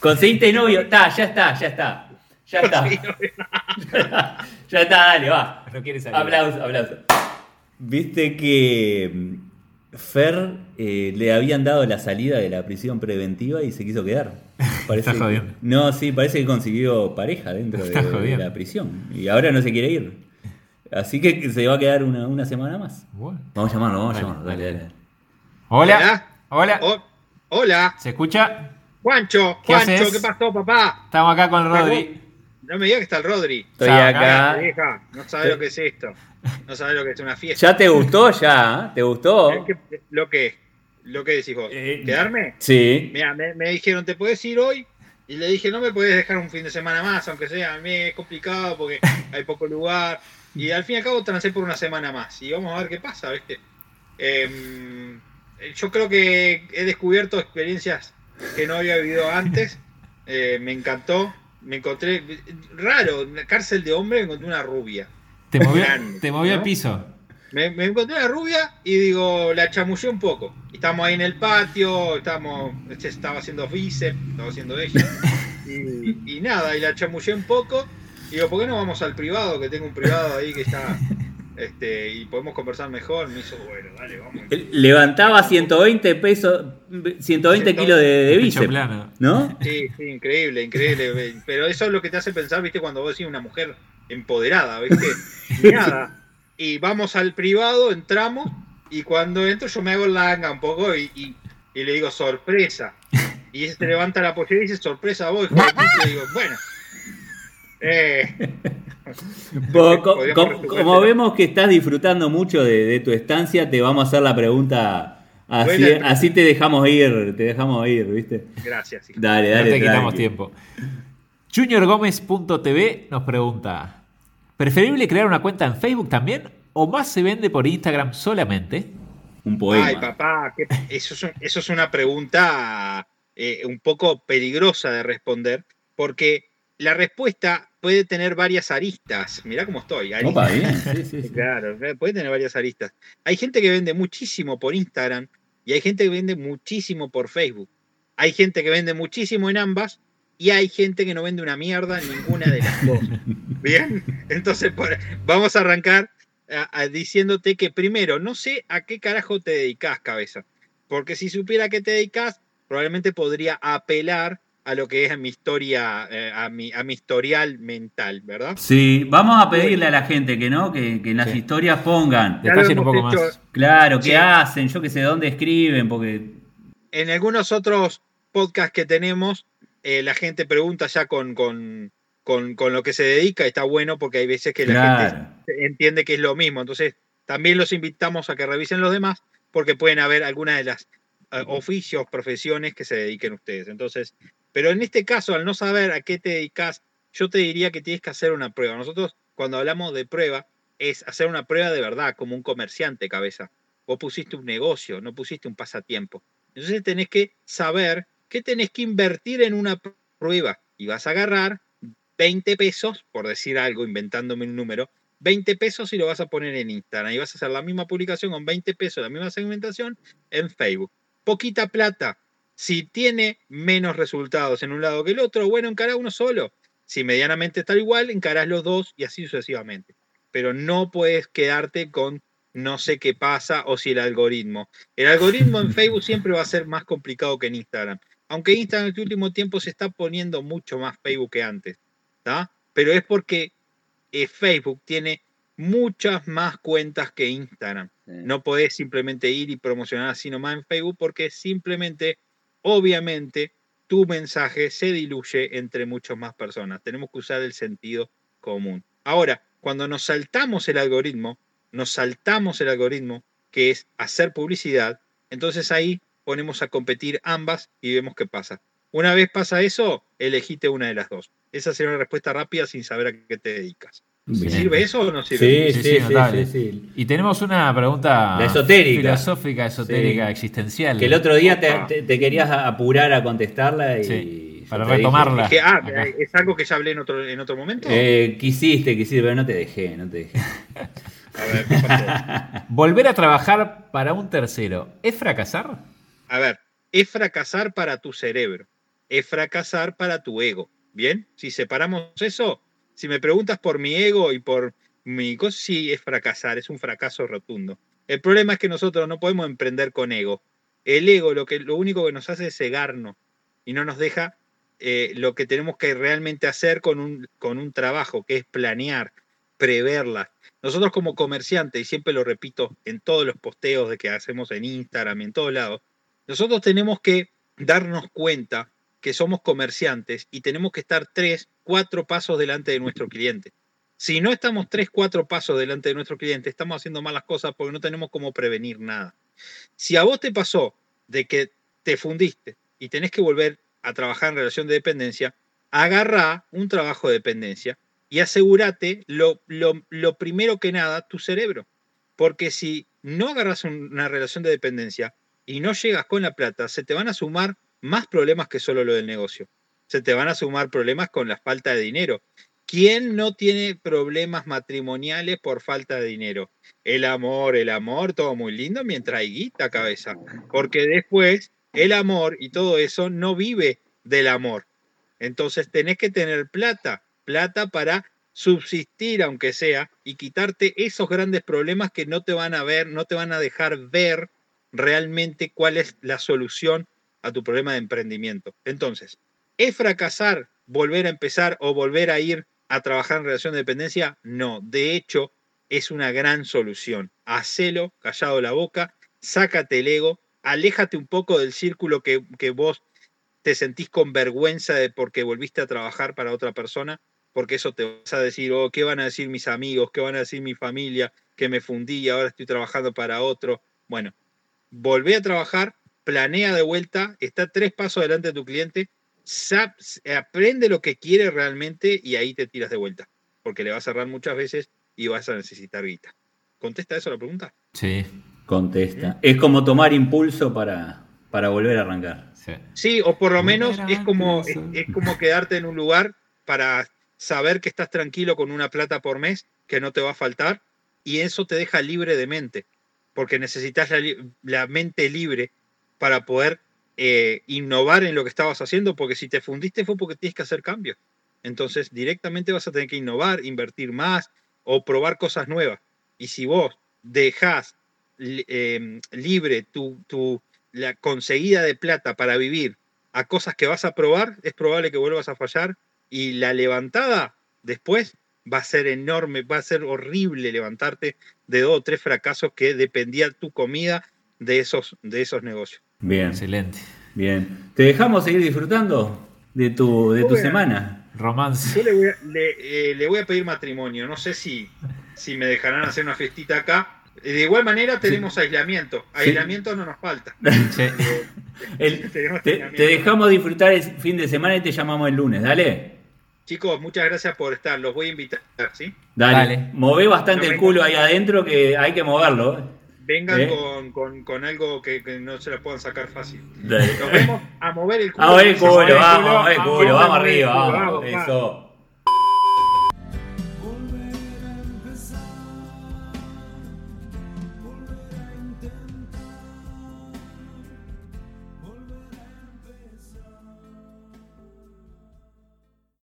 Conseguiste novio. Está, ya está, ya está. Ya está. ya está, dale, va. No quiere salir. Aplauso, aplauso. Viste que mm, Fer eh, le habían dado la salida de la prisión preventiva y se quiso quedar. Parece Estás jodiendo. No, sí, parece que consiguió pareja dentro de, la prisión. Y ahora no se quiere ir. Así que se va a quedar una, una semana más. Bueno. Vamos a llamarlo, vamos a llamarlo. Dale, dale. dale. Hola. Hola. Oh, hola, ¿Se escucha? Juancho, ¿Qué Juancho, haces? ¿qué pasó, papá? Estamos acá con Rodri. No me digas que está el Rodri. Estoy acá. Vieja, no sabe lo que es esto. No sabe lo que es una fiesta. ¿Ya te gustó? ¿Ya? ¿eh? ¿Te gustó? Es que- lo que lo que decís vos. Eh, ¿Quedarme? Sí. Mira, me, me dijeron, ¿te puedes ir hoy? Y le dije, no me puedes dejar un fin de semana más, aunque sea, a mí es complicado porque hay poco lugar. Y al fin y al cabo trancé por una semana más. Y vamos a ver qué pasa, ¿viste? Em, yo creo que he descubierto experiencias que no había vivido antes. Eh, me encantó. Me encontré, raro, en la cárcel de hombre encontré una rubia. Te movió, Grande, te movió el piso. Me, me encontré una rubia y digo, la chamullé un poco. Estamos ahí en el patio, estamos, este estaba haciendo bíceps, estaba haciendo ella. Y, y nada, y la chamullé un poco. Y digo, ¿por qué no vamos al privado? Que tengo un privado ahí que está. Este, y podemos conversar mejor. Me hizo, bueno, dale, vamos. Levantaba 120 pesos, 120 kilos de, de bíceps. ¿No? Sí, sí, increíble, increíble. Pero eso es lo que te hace pensar, ¿viste? Cuando vos decís una mujer empoderada, ¿viste? Y nada. Y vamos al privado, entramos, y cuando entro yo me hago langa un poco y, y- y le digo, sorpresa. Y ella se levanta la pollera y dice, sorpresa a vos, hijo de puta", y digo, bueno. Eh, Co- co- como vemos que estás disfrutando mucho de, de tu estancia, te vamos a hacer la pregunta así, te dejamos ir, te dejamos ir, ¿viste? gracias, hijo. Dale, No dale. te quitamos tranqui. tiempo. JuniorGomez.tv nos pregunta: ¿Preferible crear una cuenta en Facebook también? ¿O más se vende por Instagram solamente? Un poema. Ay, papá, qué- eso, es, un- eso es una pregunta eh, un poco peligrosa de responder, porque la respuesta puede tener varias aristas. Mirá cómo estoy. Opa, bien. Sí, sí, sí. Claro, puede tener varias aristas. Hay gente que vende muchísimo por Instagram y hay gente que vende muchísimo por Facebook. Hay gente que vende muchísimo en ambas y hay gente que no vende una mierda en ninguna de las dos. Bien, entonces por- vamos a arrancar a- a diciéndote que primero, no sé a qué carajo te dedicas, cabeza. Porque si supiera a qué te dedicas, probablemente podría apelar a lo que es mi historia, eh, a, mi, a mi historial mental, ¿verdad? Sí, vamos a pedirle a la gente que no, que, que en las Sí. historias pongan. Detallen un poco hecho más. Claro, qué Sí. hacen, yo que sé dónde escriben, porque en algunos otros podcasts que tenemos, eh, la gente pregunta ya con, con, con- con lo que se dedica, está bueno porque hay veces que la gente entiende que es lo mismo. Entonces, también los invitamos a que revisen los demás porque pueden haber algunas de las eh, oficios, profesiones que se dediquen ustedes. Entonces, pero en este caso, al no saber a qué te dedicas, yo te diría que tienes que hacer una prueba. Nosotros, cuando hablamos de prueba, es hacer una prueba de verdad, como un comerciante, cabeza. Vos pusiste un negocio, no pusiste un pasatiempo. Entonces tenés que saber que tenés que invertir en una pr- prueba y vas a agarrar 20 pesos, por decir algo, inventándome un número, 20 pesos y lo vas a poner en Instagram y vas a hacer la misma publicación con 20 pesos, la misma segmentación en Facebook. Poquita plata. Si tiene menos resultados en un lado que el otro, bueno, encará uno solo. Si medianamente está igual, encarás los dos y así sucesivamente. Pero no puedes quedarte con no sé qué pasa o si el algoritmo. El algoritmo en Facebook siempre va a ser más complicado que en Instagram. Aunque Instagram en este último tiempo se está poniendo mucho más Facebook que antes. ¿tá? Pero es porque eh, Facebook tiene muchas más cuentas que Instagram. No podés simplemente ir y promocionar así nomás en Facebook porque simplemente, obviamente, tu mensaje se diluye entre muchas más personas. Tenemos que usar el sentido común. Ahora, cuando nos saltamos el algoritmo, nos saltamos el algoritmo, que es hacer publicidad, entonces ahí ponemos a competir ambas y vemos qué pasa. Una vez pasa eso, elegite una de las dos. Esa sería una respuesta rápida sin saber a qué te dedicas. ¿Sirve eso o no sirve? Sí, Sí, sí, sí. Y tenemos una pregunta La esotérica. filosófica, esotérica, Sí. existencial. Que el otro día te, Opa. te- te querías apurar a contestarla y. Para retomarla. Es ah. ¿es algo que ya hablé en otro, en otro momento? Eh, quisiste, quisiste, pero no te dejé, no te dejé. A ver, ¿qué pasó? Volver a trabajar para un tercero, ¿es fracasar? A ver, es fracasar para tu cerebro. es fracasar para tu ego. ¿Bien? Si separamos eso, si me preguntas por mi ego y por mi cosa, sí, es fracasar, es un fracaso rotundo. El problema es que nosotros no podemos emprender con ego. El ego lo, que, lo único que nos hace es cegarnos y no nos deja eh, lo que tenemos que realmente hacer con un, con un trabajo, que es planear, preverla. Nosotros como comerciantes, y siempre lo repito en todos los posteos de que hacemos en Instagram y en todos lados, nosotros tenemos que darnos cuenta que somos comerciantes y tenemos que estar tres, cuatro pasos delante de nuestro cliente. Si no estamos tres, cuatro pasos delante de nuestro cliente, estamos haciendo malas cosas porque no tenemos cómo prevenir nada. Si a vos te pasó de que te fundiste y tenés que volver a trabajar en relación de dependencia, agarra un trabajo de dependencia y asegúrate lo, lo, primero que nada, tu cerebro. Porque si no agarras una relación de dependencia y no llegas con la plata, se te van a sumar más problemas que solo lo del negocio. Se te van a sumar problemas con la falta de dinero. ¿Quién no tiene problemas matrimoniales por falta de dinero? El amor, el amor, todo muy lindo mientras hay guita cabeza. Porque después el amor y todo eso no vive del amor. Entonces tenés que tener plata, plata para subsistir aunque sea y quitarte esos grandes problemas que no te van a ver, no te van a dejar ver realmente cuál es la solución a tu problema de emprendimiento. Entonces, ¿es fracasar volver a empezar o volver a ir a trabajar en relación de dependencia? No, de hecho, es una gran solución. Hacelo, callado la boca, sácate el ego, aléjate un poco del círculo que, vos te sentís con vergüenza de porque volviste a trabajar para otra persona, porque eso te vas a decir, oh, ¿qué van a decir mis amigos? ¿Qué van a decir mi familia? Que me fundí y ahora estoy trabajando para otro. Bueno, volvé a trabajar, planea de vuelta, está tres pasos adelante de tu cliente, aprende lo que quiere realmente y ahí te tiras de vuelta, porque le va a cerrar muchas veces y vas a necesitar guita. ¿Contesta eso la pregunta? Sí. Contesta. Es como tomar impulso para, para volver a arrancar. Sí, o por lo menos es como, es, como quedarte en un lugar para saber que estás tranquilo con una plata por mes, que no te va a faltar, y eso te deja libre de mente, porque necesitas la, mente libre para poder eh, innovar en lo que estabas haciendo, porque si te fundiste fue porque tienes que hacer cambios. Entonces directamente vas a tener que innovar, invertir más o probar cosas nuevas. Y si vos dejás Em, libre tu, tu, la conseguida de plata para vivir a cosas que vas a probar, es probable que vuelvas a fallar y la levantada después va a ser enorme, va a ser horrible levantarte de dos o tres fracasos que dependía tu comida de esos, de esos negocios. Bien. Excelente. Bien. ¿Te dejamos seguir disfrutando de tu, de tu semana? Romance. Yo le voy, a, le, eh, le voy, a, pedir matrimonio. No sé si, si me dejarán hacer una fiestita acá de igual manera tenemos aislamiento. Aislamiento no nos falta. te, dejamos disfrutar el fin de semana y te llamamos el lunes, dale. Chicos, muchas gracias por estar. Los voy a invitar, ¿sí? Dale. Move bastante el culo ahí adentro que hay que moverlo. Vengan ¿Eh? con, algo que, no se lo puedan sacar fácil. Nos vemos a mover el culo. A mover el culo, vamos, a mover el culo, vamos arriba, vamos. Eso.